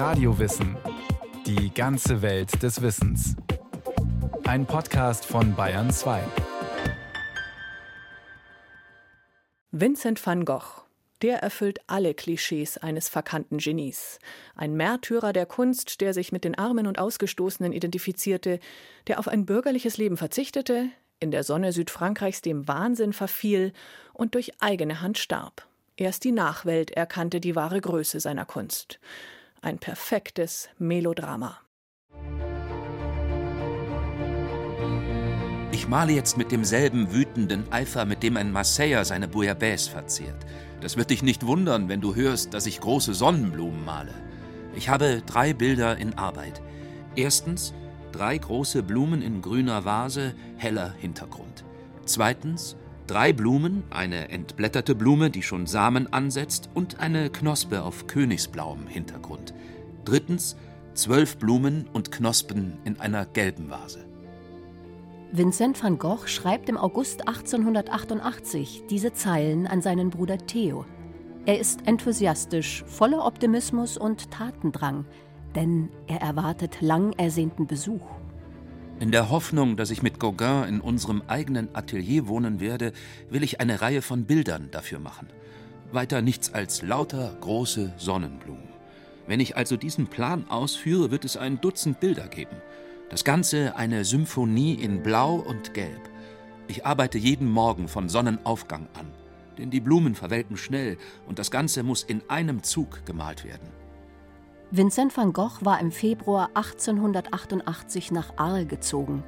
Radiowissen. Die ganze Welt des Wissens. Ein Podcast von Bayern 2. Vincent van Gogh. Der erfüllt alle Klischees eines verkannten Genies. Ein Märtyrer der Kunst, der sich mit den Armen und Ausgestoßenen identifizierte, der auf ein bürgerliches Leben verzichtete, in der Sonne Südfrankreichs dem Wahnsinn verfiel und durch eigene Hand starb. Erst die Nachwelt erkannte die wahre Größe seiner Kunst. Ein perfektes Melodrama. Ich male jetzt mit demselben wütenden Eifer, mit dem ein Marseiller seine Bouillabaisse verzehrt. Das wird dich nicht wundern, wenn du hörst, dass ich große Sonnenblumen male. Ich habe drei Bilder in Arbeit. Erstens drei große Blumen in grüner Vase, heller Hintergrund. Zweitens drei Blumen, eine entblätterte Blume, die schon Samen ansetzt, und eine Knospe auf königsblauem Hintergrund. Drittens zwölf Blumen und Knospen in einer gelben Vase. Vincent van Gogh schreibt im August 1888 diese Zeilen an seinen Bruder Theo. Er ist enthusiastisch, voller Optimismus und Tatendrang, denn er erwartet lang ersehnten Besuch. In der Hoffnung, dass ich mit Gauguin in unserem eigenen Atelier wohnen werde, will ich eine Reihe von Bildern dafür machen. Weiter nichts als lauter große Sonnenblumen. Wenn ich also diesen Plan ausführe, wird es ein Dutzend Bilder geben. Das Ganze eine Symphonie in Blau und Gelb. Ich arbeite jeden Morgen von Sonnenaufgang an, denn die Blumen verwelken schnell und das Ganze muss in einem Zug gemalt werden. Vincent van Gogh war im Februar 1888 nach Arles gezogen.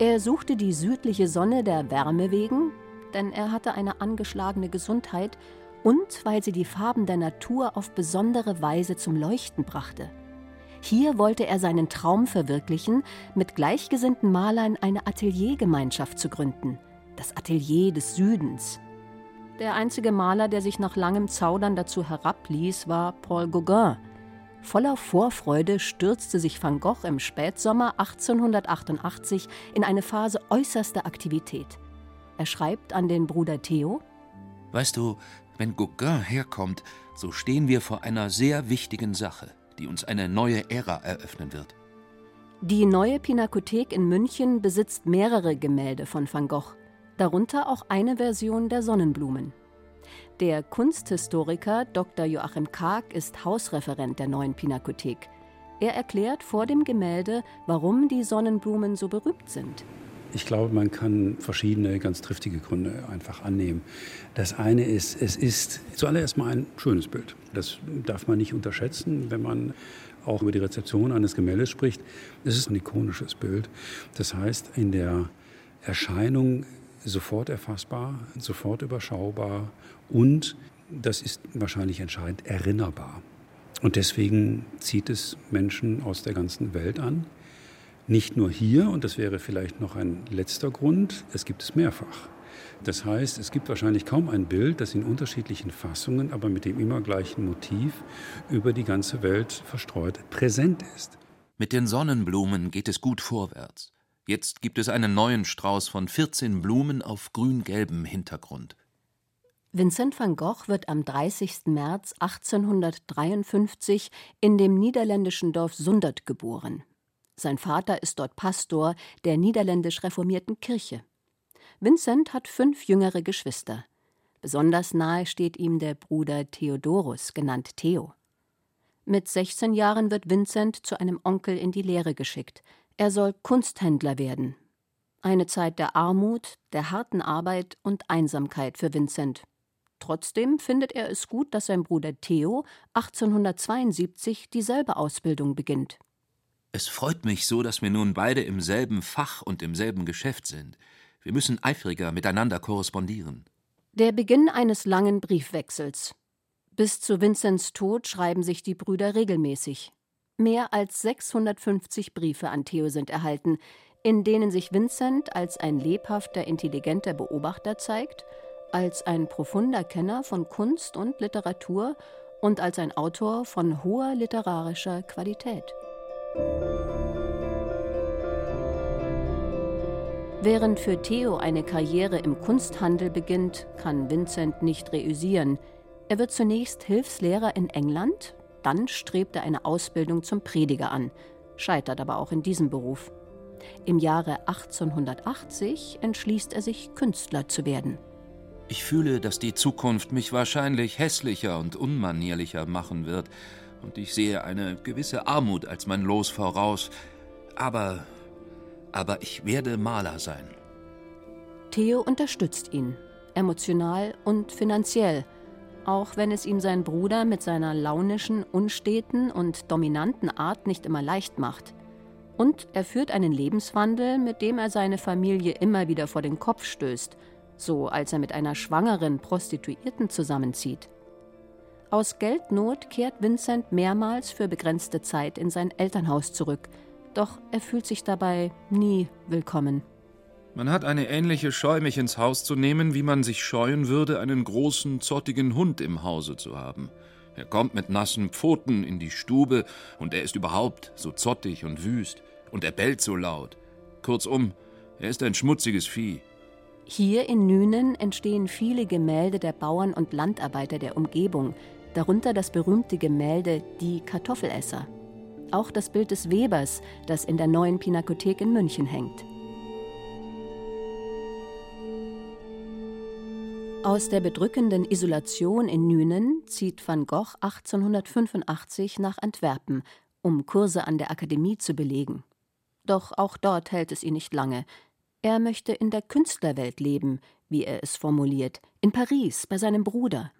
Er suchte die südliche Sonne der Wärme wegen, denn er hatte eine angeschlagene Gesundheit und weil sie die Farben der Natur auf besondere Weise zum Leuchten brachte. Hier wollte er seinen Traum verwirklichen, mit gleichgesinnten Malern eine Ateliergemeinschaft zu gründen, das Atelier des Südens. Der einzige Maler, der sich nach langem Zaudern dazu herabließ, war Paul Gauguin, Voller Vorfreude stürzte sich Van Gogh im Spätsommer 1888 in eine Phase äußerster Aktivität. Er schreibt an den Bruder Theo: Weißt du, wenn Gauguin herkommt, so stehen wir vor einer sehr wichtigen Sache, die uns eine neue Ära eröffnen wird. Die neue Pinakothek in München besitzt mehrere Gemälde von Van Gogh, darunter auch eine Version der Sonnenblumen. Der Kunsthistoriker Dr. Joachim Karg ist Hausreferent der neuen Pinakothek. Er erklärt vor dem Gemälde, warum die Sonnenblumen so berühmt sind. Ich glaube, man kann verschiedene ganz triftige Gründe einfach annehmen. Das eine ist, es ist zuallererst mal ein schönes Bild. Das darf man nicht unterschätzen, wenn man auch über die Rezeption eines Gemäldes spricht. Es ist ein ikonisches Bild. Das heißt, in der Erscheinung sofort erfassbar, sofort überschaubar und, das ist wahrscheinlich entscheidend, erinnerbar. Und deswegen zieht es Menschen aus der ganzen Welt an. Nicht nur hier, und das wäre vielleicht noch ein letzter Grund, es gibt es mehrfach. Das heißt, es gibt wahrscheinlich kaum ein Bild, das in unterschiedlichen Fassungen, aber mit dem immer gleichen Motiv über die ganze Welt verstreut präsent ist. Mit den Sonnenblumen geht es gut vorwärts. Jetzt gibt es einen neuen Strauß von 14 Blumen auf grün-gelbem Hintergrund. Vincent van Gogh wird am 30. März 1853 in dem niederländischen Dorf Sundert geboren. Sein Vater ist dort Pastor der niederländisch reformierten Kirche. Vincent hat fünf jüngere Geschwister. Besonders nahe steht ihm der Bruder Theodorus, genannt Theo. Mit 16 Jahren wird Vincent zu einem Onkel in die Lehre geschickt, er soll Kunsthändler werden. Eine Zeit der Armut, der harten Arbeit und Einsamkeit für Vincent. Trotzdem findet er es gut, dass sein Bruder Theo 1872 dieselbe Ausbildung beginnt. Es freut mich so, dass wir nun beide im selben Fach und im selben Geschäft sind. Wir müssen eifriger miteinander korrespondieren. Der Beginn eines langen Briefwechsels. Bis zu Vincents Tod schreiben sich die Brüder regelmäßig. Mehr als 650 Briefe an Theo sind erhalten, in denen sich Vincent als ein lebhafter, intelligenter Beobachter zeigt, als ein profunder Kenner von Kunst und Literatur und als ein Autor von hoher literarischer Qualität. Während für Theo eine Karriere im Kunsthandel beginnt, kann Vincent nicht reüssieren. Er wird zunächst Hilfslehrer in England, Dann strebt er eine Ausbildung zum Prediger an, scheitert aber auch in diesem Beruf. Im Jahre 1880 entschließt er sich, Künstler zu werden. Ich fühle, dass die Zukunft mich wahrscheinlich hässlicher und unmanierlicher machen wird, und ich sehe eine gewisse Armut als mein Los voraus. Aber, aber ich werde Maler sein. Theo unterstützt ihn, emotional und finanziell, auch wenn es ihm sein Bruder mit seiner launischen, unsteten und dominanten Art nicht immer leicht macht. Und er führt einen Lebenswandel, mit dem er seine Familie immer wieder vor den Kopf stößt, so als er mit einer schwangeren Prostituierten zusammenzieht. Aus Geldnot kehrt Vincent mehrmals für begrenzte Zeit in sein Elternhaus zurück, doch er fühlt sich dabei nie willkommen. Man hat eine ähnliche Scheu, mich ins Haus zu nehmen, wie man sich scheuen würde, einen großen, zottigen Hund im Hause zu haben. Er kommt mit nassen Pfoten in die Stube, und er ist überhaupt so zottig und wüst, und er bellt so laut. Kurzum, er ist ein schmutziges Vieh. Hier in Nünen entstehen viele Gemälde der Bauern und Landarbeiter der Umgebung, darunter das berühmte Gemälde Die Kartoffelesser. Auch das Bild des Webers, das in der neuen Pinakothek in München hängt. Aus der bedrückenden Isolation in Nünen zieht van Gogh 1885 nach Antwerpen, um Kurse an der Akademie zu belegen. Doch auch dort hält es ihn nicht lange. Er möchte in der Künstlerwelt leben, wie er es formuliert, in Paris bei seinem Bruder.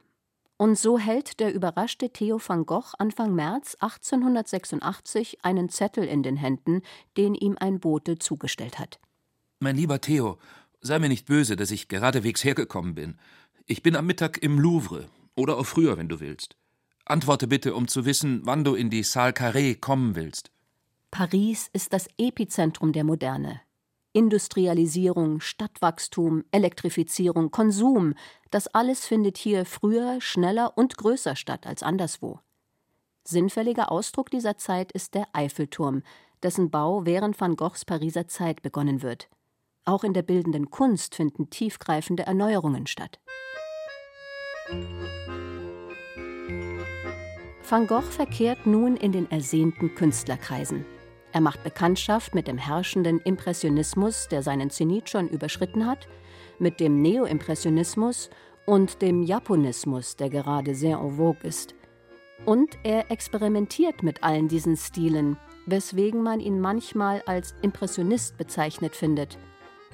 Und so hält der überraschte Theo van Gogh Anfang März 1886 einen Zettel in den Händen, den ihm ein Bote zugestellt hat. Mein lieber Theo, sei mir nicht böse, dass ich geradewegs hergekommen bin. Ich bin am Mittag im Louvre oder auch früher, wenn du willst. Antworte bitte, um zu wissen, wann du in die Salle Carré kommen willst. Paris ist das Epizentrum der Moderne. Industrialisierung, Stadtwachstum, Elektrifizierung, Konsum, das alles findet hier früher, schneller und größer statt als anderswo. Sinnfälliger Ausdruck dieser Zeit ist der Eiffelturm, dessen Bau während van Goghs Pariser Zeit begonnen wird. Auch in der bildenden Kunst finden tiefgreifende Erneuerungen statt. Van Gogh verkehrt nun in den ersehnten Künstlerkreisen. Er macht Bekanntschaft mit dem herrschenden Impressionismus, der seinen Zenit schon überschritten hat, mit dem Neoimpressionismus und dem Japonismus, der gerade sehr en vogue ist. Und er experimentiert mit allen diesen Stilen, weswegen man ihn manchmal als Impressionist bezeichnet findet.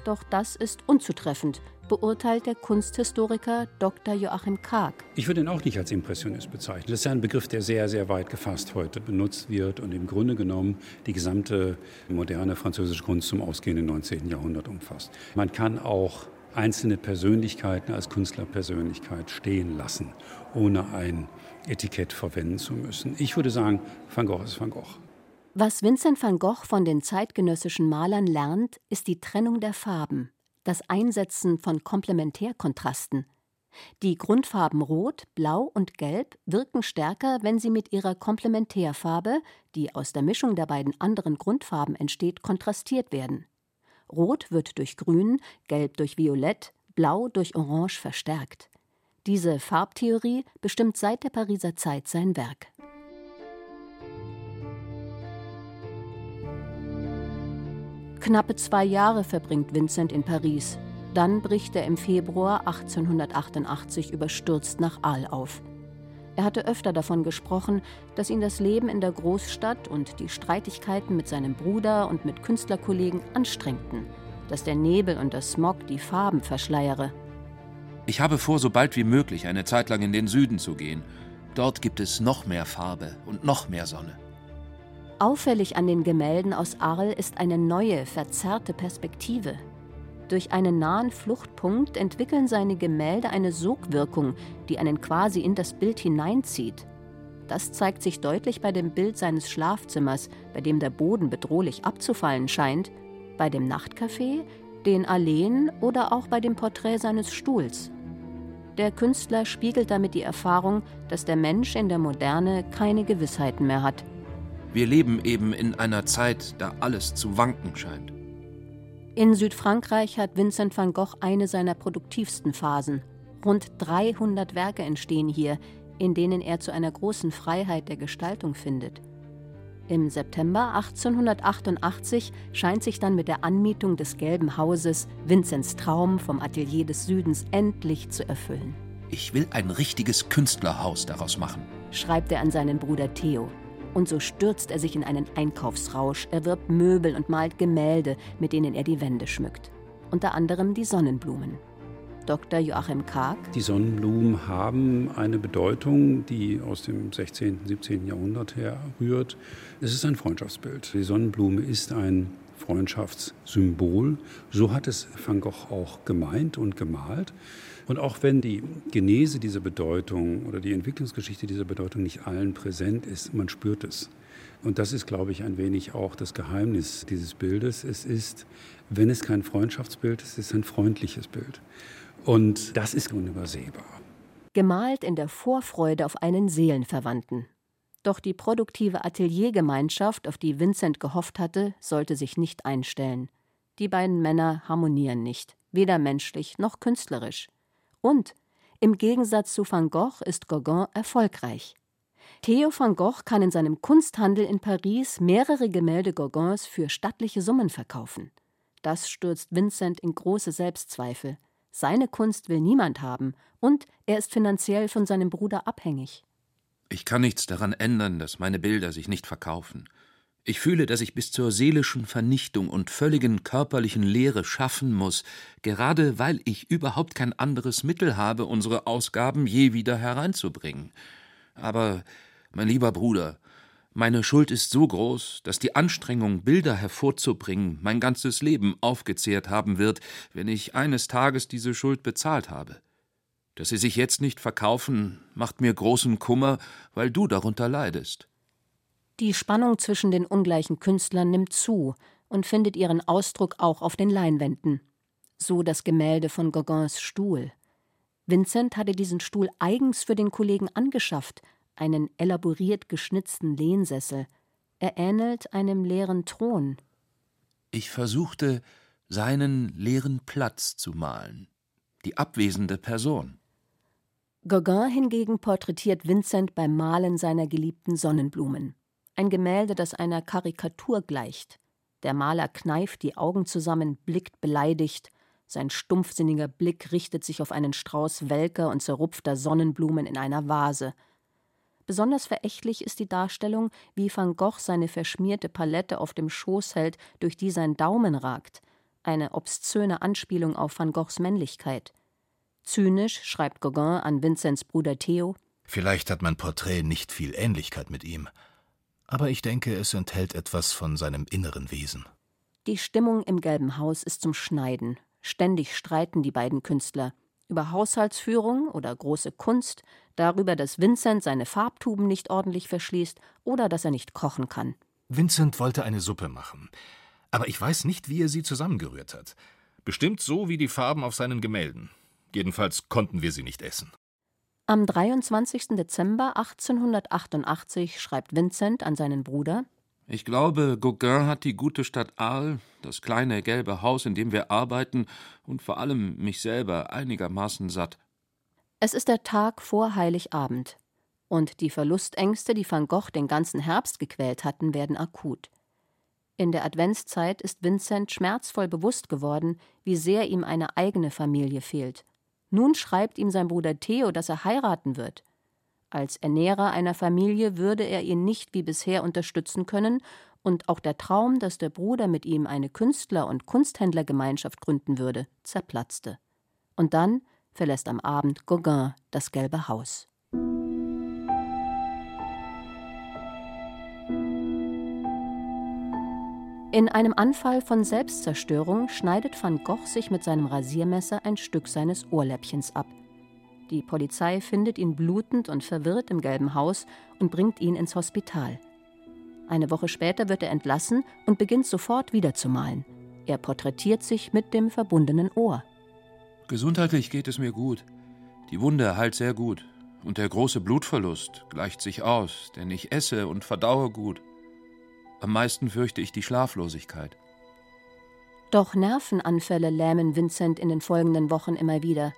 Doch das ist unzutreffend, beurteilt der Kunsthistoriker Dr. Joachim Karg. Ich würde ihn auch nicht als Impressionist bezeichnen. Das ist ja ein Begriff, der sehr, sehr weit gefasst heute benutzt wird und im Grunde genommen die gesamte moderne französische Kunst zum ausgehenden 19. Jahrhundert umfasst. Man kann auch einzelne Persönlichkeiten als Künstlerpersönlichkeit stehen lassen, ohne ein Etikett verwenden zu müssen. Ich würde sagen, Van Gogh ist Van Gogh. Was Vincent van Gogh von den zeitgenössischen Malern lernt, ist die Trennung der Farben das Einsetzen von Komplementärkontrasten. Die Grundfarben Rot, Blau und Gelb wirken stärker, wenn sie mit ihrer Komplementärfarbe, die aus der Mischung der beiden anderen Grundfarben entsteht, kontrastiert werden. Rot wird durch Grün, Gelb durch Violett, Blau durch Orange verstärkt. Diese Farbtheorie bestimmt seit der Pariser Zeit sein Werk. Knappe zwei Jahre verbringt Vincent in Paris. Dann bricht er im Februar 1888 überstürzt nach Arles auf. Er hatte öfter davon gesprochen, dass ihn das Leben in der Großstadt und die Streitigkeiten mit seinem Bruder und mit Künstlerkollegen anstrengten, dass der Nebel und der Smog die Farben verschleiere. Ich habe vor, so bald wie möglich eine Zeit lang in den Süden zu gehen. Dort gibt es noch mehr Farbe und noch mehr Sonne. Auffällig an den Gemälden aus Arles ist eine neue, verzerrte Perspektive. Durch einen nahen Fluchtpunkt entwickeln seine Gemälde eine Sogwirkung, die einen quasi in das Bild hineinzieht. Das zeigt sich deutlich bei dem Bild seines Schlafzimmers, bei dem der Boden bedrohlich abzufallen scheint, bei dem Nachtcafé, den Alleen oder auch bei dem Porträt seines Stuhls. Der Künstler spiegelt damit die Erfahrung, dass der Mensch in der Moderne keine Gewissheiten mehr hat wir leben eben in einer Zeit, da alles zu wanken scheint. In Südfrankreich hat Vincent van Gogh eine seiner produktivsten Phasen. Rund 300 Werke entstehen hier, in denen er zu einer großen Freiheit der Gestaltung findet. Im September 1888 scheint sich dann mit der Anmietung des Gelben Hauses Vinzents Traum vom Atelier des Südens endlich zu erfüllen. Ich will ein richtiges Künstlerhaus daraus machen, schreibt er an seinen Bruder Theo. Und so stürzt er sich in einen Einkaufsrausch, erwirbt Möbel und malt Gemälde, mit denen er die Wände schmückt. Unter anderem die Sonnenblumen. Dr. Joachim Karg. Die Sonnenblumen haben eine Bedeutung, die aus dem 16., 17. Jahrhundert herrührt. Es ist ein Freundschaftsbild. Die Sonnenblume ist ein Freundschaftssymbol. So hat es Van Gogh auch gemeint und gemalt. Und auch wenn die Genese dieser Bedeutung oder die Entwicklungsgeschichte dieser Bedeutung nicht allen präsent ist, man spürt es. Und das ist, glaube ich, ein wenig auch das Geheimnis dieses Bildes. Es ist, wenn es kein Freundschaftsbild ist, es ist ein freundliches Bild. Und das ist unübersehbar. Gemalt in der Vorfreude auf einen Seelenverwandten. Doch die produktive Ateliergemeinschaft, auf die Vincent gehofft hatte, sollte sich nicht einstellen. Die beiden Männer harmonieren nicht, weder menschlich noch künstlerisch. Und im Gegensatz zu Van Gogh ist Gauguin erfolgreich. Theo van Gogh kann in seinem Kunsthandel in Paris mehrere Gemälde Gauguins für stattliche Summen verkaufen. Das stürzt Vincent in große Selbstzweifel. Seine Kunst will niemand haben und er ist finanziell von seinem Bruder abhängig. Ich kann nichts daran ändern, dass meine Bilder sich nicht verkaufen. Ich fühle, dass ich bis zur seelischen Vernichtung und völligen körperlichen Leere schaffen muss, gerade weil ich überhaupt kein anderes Mittel habe, unsere Ausgaben je wieder hereinzubringen. Aber, mein lieber Bruder, meine Schuld ist so groß, dass die Anstrengung, Bilder hervorzubringen, mein ganzes Leben aufgezehrt haben wird, wenn ich eines Tages diese Schuld bezahlt habe. Dass sie sich jetzt nicht verkaufen, macht mir großen Kummer, weil du darunter leidest. Die Spannung zwischen den ungleichen Künstlern nimmt zu und findet ihren Ausdruck auch auf den Leinwänden. So das Gemälde von Gauguins Stuhl. Vincent hatte diesen Stuhl eigens für den Kollegen angeschafft, einen elaboriert geschnitzten Lehnsessel. Er ähnelt einem leeren Thron. Ich versuchte, seinen leeren Platz zu malen, die abwesende Person. Gauguin hingegen porträtiert Vincent beim Malen seiner geliebten Sonnenblumen. Ein Gemälde, das einer Karikatur gleicht. Der Maler kneift die Augen zusammen, blickt beleidigt, sein stumpfsinniger Blick richtet sich auf einen Strauß welker und zerrupfter Sonnenblumen in einer Vase – Besonders verächtlich ist die Darstellung, wie Van Gogh seine verschmierte Palette auf dem Schoß hält, durch die sein Daumen ragt, eine obszöne Anspielung auf Van Goghs Männlichkeit. Zynisch schreibt Gauguin an Vinzents Bruder Theo: Vielleicht hat mein Porträt nicht viel Ähnlichkeit mit ihm, aber ich denke, es enthält etwas von seinem inneren Wesen. Die Stimmung im Gelben Haus ist zum Schneiden. Ständig streiten die beiden Künstler über Haushaltsführung oder große Kunst, darüber, dass Vincent seine Farbtuben nicht ordentlich verschließt oder dass er nicht kochen kann. Vincent wollte eine Suppe machen, aber ich weiß nicht, wie er sie zusammengerührt hat. Bestimmt so wie die Farben auf seinen Gemälden. Jedenfalls konnten wir sie nicht essen. Am 23. Dezember 1888 schreibt Vincent an seinen Bruder ich glaube, Gauguin hat die gute Stadt Arles, das kleine gelbe Haus, in dem wir arbeiten, und vor allem mich selber einigermaßen satt. Es ist der Tag vor Heiligabend. Und die Verlustängste, die Van Gogh den ganzen Herbst gequält hatten, werden akut. In der Adventszeit ist Vincent schmerzvoll bewusst geworden, wie sehr ihm eine eigene Familie fehlt. Nun schreibt ihm sein Bruder Theo, dass er heiraten wird. Als Ernährer einer Familie würde er ihn nicht wie bisher unterstützen können, und auch der Traum, dass der Bruder mit ihm eine Künstler- und Kunsthändlergemeinschaft gründen würde, zerplatzte. Und dann verlässt am Abend Gauguin das Gelbe Haus. In einem Anfall von Selbstzerstörung schneidet van Gogh sich mit seinem Rasiermesser ein Stück seines Ohrläppchens ab. Die Polizei findet ihn blutend und verwirrt im gelben Haus und bringt ihn ins Hospital. Eine Woche später wird er entlassen und beginnt sofort wieder zu malen. Er porträtiert sich mit dem verbundenen Ohr. Gesundheitlich geht es mir gut. Die Wunde heilt sehr gut. Und der große Blutverlust gleicht sich aus, denn ich esse und verdaue gut. Am meisten fürchte ich die Schlaflosigkeit. Doch Nervenanfälle lähmen Vincent in den folgenden Wochen immer wieder.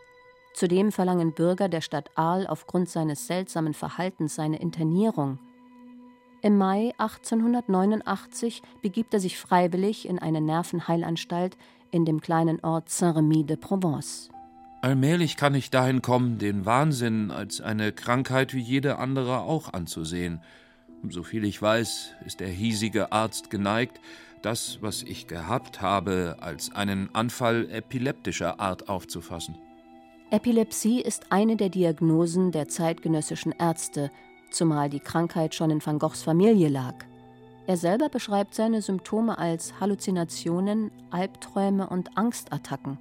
Zudem verlangen Bürger der Stadt Arles aufgrund seines seltsamen Verhaltens seine Internierung. Im Mai 1889 begibt er sich freiwillig in eine Nervenheilanstalt in dem kleinen Ort Saint-Remy de Provence. Allmählich kann ich dahin kommen, den Wahnsinn als eine Krankheit wie jede andere auch anzusehen. Soviel ich weiß, ist der hiesige Arzt geneigt, das, was ich gehabt habe, als einen Anfall epileptischer Art aufzufassen. Epilepsie ist eine der Diagnosen der zeitgenössischen Ärzte, zumal die Krankheit schon in Van Goghs Familie lag. Er selber beschreibt seine Symptome als Halluzinationen, Albträume und Angstattacken.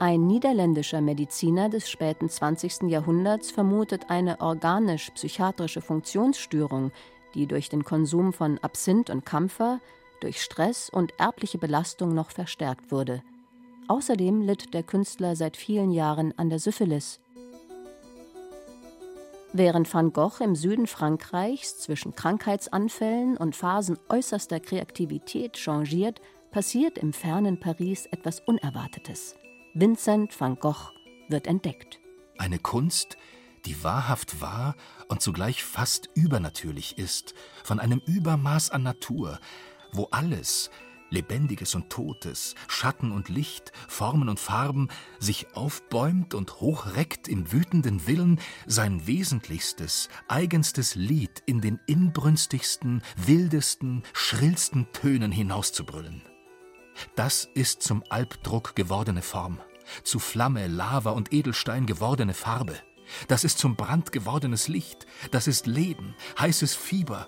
Ein niederländischer Mediziner des späten 20. Jahrhunderts vermutet eine organisch-psychiatrische Funktionsstörung, die durch den Konsum von Absinth und Kampfer, durch Stress und erbliche Belastung noch verstärkt wurde. Außerdem litt der Künstler seit vielen Jahren an der Syphilis. Während van Gogh im Süden Frankreichs zwischen Krankheitsanfällen und Phasen äußerster Kreativität changiert, passiert im fernen Paris etwas Unerwartetes. Vincent van Gogh wird entdeckt. Eine Kunst, die wahrhaft wahr und zugleich fast übernatürlich ist, von einem Übermaß an Natur, wo alles, Lebendiges und Totes, Schatten und Licht, Formen und Farben, sich aufbäumt und hochreckt im wütenden Willen, sein wesentlichstes, eigenstes Lied in den inbrünstigsten, wildesten, schrillsten Tönen hinauszubrüllen. Das ist zum Albdruck gewordene Form, zu Flamme, Lava und Edelstein gewordene Farbe. Das ist zum Brand gewordenes Licht, das ist Leben, heißes Fieber.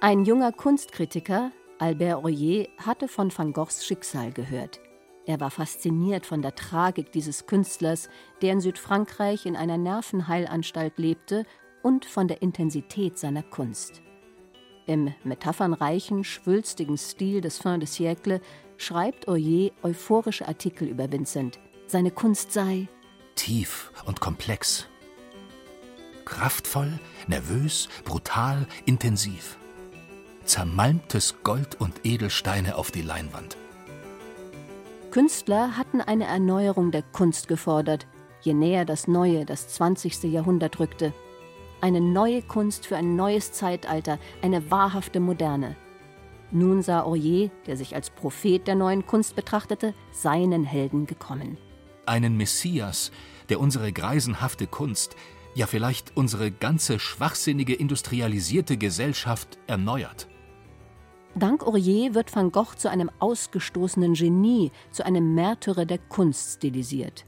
Ein junger Kunstkritiker, Albert Oyer, hatte von Van Goghs Schicksal gehört. Er war fasziniert von der Tragik dieses Künstlers, der in Südfrankreich in einer Nervenheilanstalt lebte, und von der Intensität seiner Kunst. Im metaphernreichen, schwülstigen Stil des Fin de siècle schreibt Oyer euphorische Artikel über Vincent. Seine Kunst sei tief und komplex, kraftvoll, nervös, brutal, intensiv. Zermalmtes Gold und Edelsteine auf die Leinwand. Künstler hatten eine Erneuerung der Kunst gefordert, je näher das neue, das 20. Jahrhundert rückte eine neue Kunst für ein neues Zeitalter, eine wahrhafte Moderne. Nun sah Oyer, der sich als Prophet der neuen Kunst betrachtete, seinen Helden gekommen. Einen Messias, der unsere greisenhafte Kunst, ja vielleicht unsere ganze schwachsinnige industrialisierte Gesellschaft erneuert. Dank Aurier wird Van Gogh zu einem ausgestoßenen Genie, zu einem Märtyrer der Kunst stilisiert.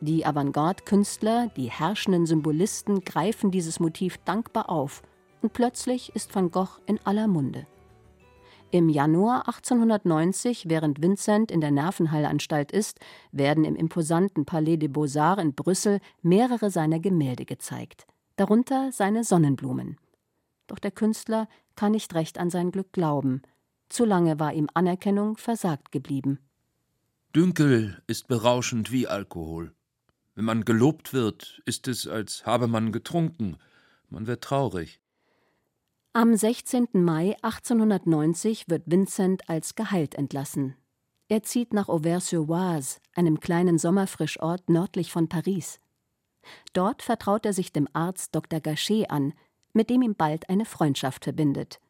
Die Avantgarde-Künstler, die herrschenden Symbolisten greifen dieses Motiv dankbar auf und plötzlich ist Van Gogh in aller Munde. Im Januar 1890, während Vincent in der Nervenheilanstalt ist, werden im imposanten Palais des Beaux-Arts in Brüssel mehrere seiner Gemälde gezeigt, darunter seine Sonnenblumen. Doch der Künstler kann nicht recht an sein Glück glauben. Zu lange war ihm Anerkennung versagt geblieben. Dünkel ist berauschend wie Alkohol. Wenn man gelobt wird, ist es, als habe man getrunken. Man wird traurig. Am 16. Mai 1890 wird Vincent als geheilt entlassen. Er zieht nach Auvers-sur-Oise, einem kleinen Sommerfrischort nördlich von Paris. Dort vertraut er sich dem Arzt Dr. Gachet an, mit dem ihm bald eine Freundschaft verbindet.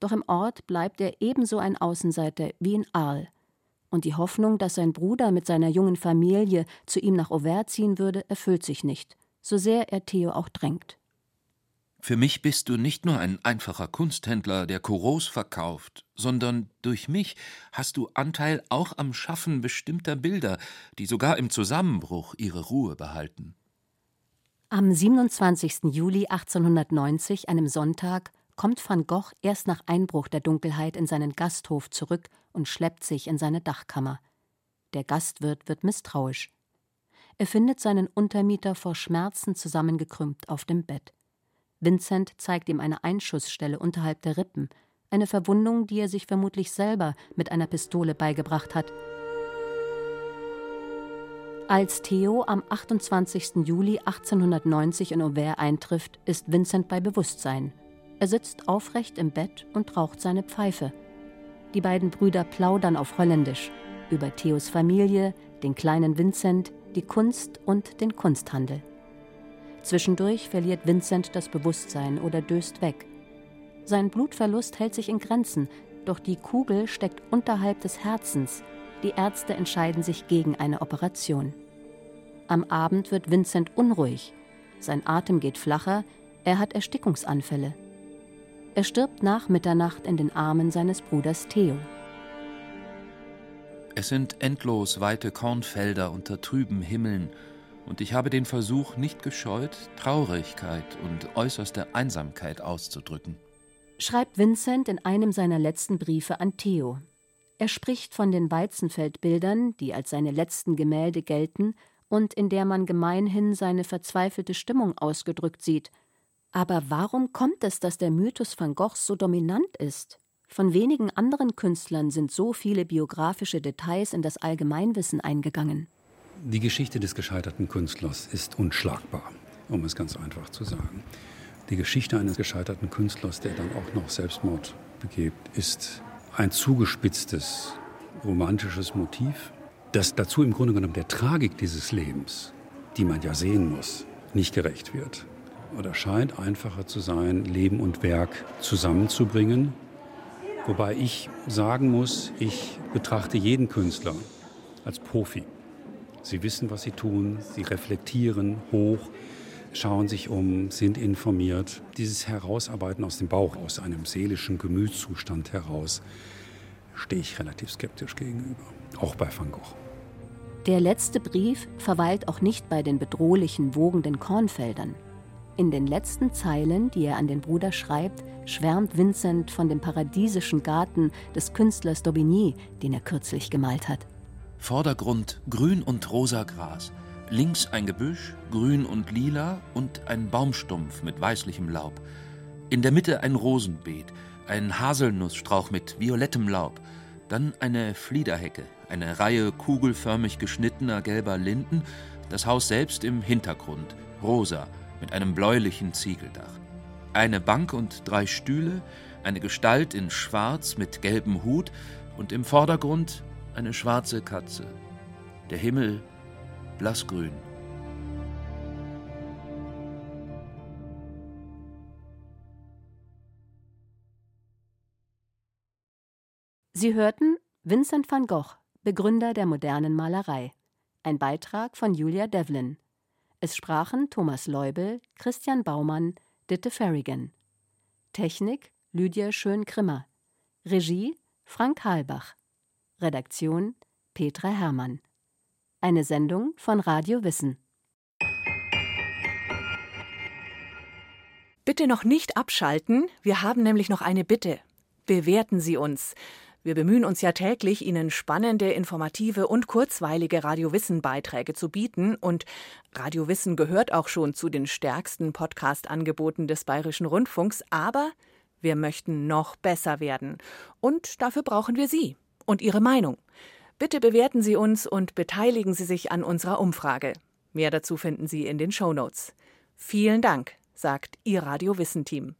Doch im Ort bleibt er ebenso ein Außenseiter wie in Arles und die Hoffnung, dass sein Bruder mit seiner jungen Familie zu ihm nach Auvers ziehen würde, erfüllt sich nicht, so sehr er Theo auch drängt. Für mich bist du nicht nur ein einfacher Kunsthändler, der Corot verkauft, sondern durch mich hast du Anteil auch am Schaffen bestimmter Bilder, die sogar im Zusammenbruch ihre Ruhe behalten. Am 27. Juli 1890, einem Sonntag, kommt van Gogh erst nach Einbruch der Dunkelheit in seinen Gasthof zurück und schleppt sich in seine Dachkammer. Der Gastwirt wird misstrauisch. Er findet seinen Untermieter vor Schmerzen zusammengekrümmt auf dem Bett. Vincent zeigt ihm eine Einschussstelle unterhalb der Rippen, eine Verwundung, die er sich vermutlich selber mit einer Pistole beigebracht hat. Als Theo am 28. Juli 1890 in Auvers eintrifft, ist Vincent bei Bewusstsein. Er sitzt aufrecht im Bett und raucht seine Pfeife. Die beiden Brüder plaudern auf Holländisch über Theos Familie, den kleinen Vincent, die Kunst und den Kunsthandel. Zwischendurch verliert Vincent das Bewusstsein oder döst weg. Sein Blutverlust hält sich in Grenzen, doch die Kugel steckt unterhalb des Herzens. Die Ärzte entscheiden sich gegen eine Operation. Am Abend wird Vincent unruhig. Sein Atem geht flacher, er hat Erstickungsanfälle. Er stirbt nach Mitternacht in den Armen seines Bruders Theo. Es sind endlos weite Kornfelder unter trüben Himmeln, und ich habe den Versuch nicht gescheut, Traurigkeit und äußerste Einsamkeit auszudrücken. Schreibt Vincent in einem seiner letzten Briefe an Theo. Er spricht von den Weizenfeldbildern, die als seine letzten Gemälde gelten und in der man gemeinhin seine verzweifelte Stimmung ausgedrückt sieht. Aber warum kommt es, dass der Mythos van Goghs so dominant ist? Von wenigen anderen Künstlern sind so viele biografische Details in das Allgemeinwissen eingegangen. Die Geschichte des gescheiterten Künstlers ist unschlagbar, um es ganz einfach zu sagen. Die Geschichte eines gescheiterten Künstlers, der dann auch noch Selbstmord begeht, ist ein zugespitztes romantisches Motiv, das dazu im Grunde genommen der Tragik dieses Lebens, die man ja sehen muss, nicht gerecht wird. Oder scheint einfacher zu sein, Leben und Werk zusammenzubringen. Wobei ich sagen muss, ich betrachte jeden Künstler als Profi. Sie wissen, was sie tun, sie reflektieren hoch, schauen sich um, sind informiert. Dieses Herausarbeiten aus dem Bauch, aus einem seelischen Gemütszustand heraus, stehe ich relativ skeptisch gegenüber, auch bei Van Gogh. Der letzte Brief verweilt auch nicht bei den bedrohlichen, wogenden Kornfeldern. In den letzten Zeilen, die er an den Bruder schreibt, schwärmt Vincent von dem paradiesischen Garten des Künstlers Daubigny, den er kürzlich gemalt hat. Vordergrund grün und rosa Gras, links ein Gebüsch, grün und lila und ein Baumstumpf mit weißlichem Laub. In der Mitte ein Rosenbeet, ein Haselnussstrauch mit violettem Laub, dann eine Fliederhecke, eine Reihe kugelförmig geschnittener gelber Linden, das Haus selbst im Hintergrund, rosa, mit einem bläulichen Ziegeldach. Eine Bank und drei Stühle, eine Gestalt in Schwarz mit gelbem Hut und im Vordergrund eine schwarze Katze. Der Himmel blassgrün. Sie hörten Vincent van Gogh, Begründer der modernen Malerei. Ein Beitrag von Julia Devlin. Es sprachen Thomas Leubel, Christian Baumann, Ditte Ferrigan. Technik Lydia Schön-Krimmer. Regie Frank Halbach. Redaktion Petra Hermann. Eine Sendung von Radio Wissen. Bitte noch nicht abschalten, wir haben nämlich noch eine Bitte. Bewerten Sie uns. Wir bemühen uns ja täglich, Ihnen spannende, informative und kurzweilige Radiowissen-Beiträge zu bieten. Und Radiowissen gehört auch schon zu den stärksten Podcast-Angeboten des Bayerischen Rundfunks. Aber wir möchten noch besser werden. Und dafür brauchen wir Sie und Ihre Meinung. Bitte bewerten Sie uns und beteiligen Sie sich an unserer Umfrage. Mehr dazu finden Sie in den Show Notes. Vielen Dank, sagt Ihr Radio Wissen Team.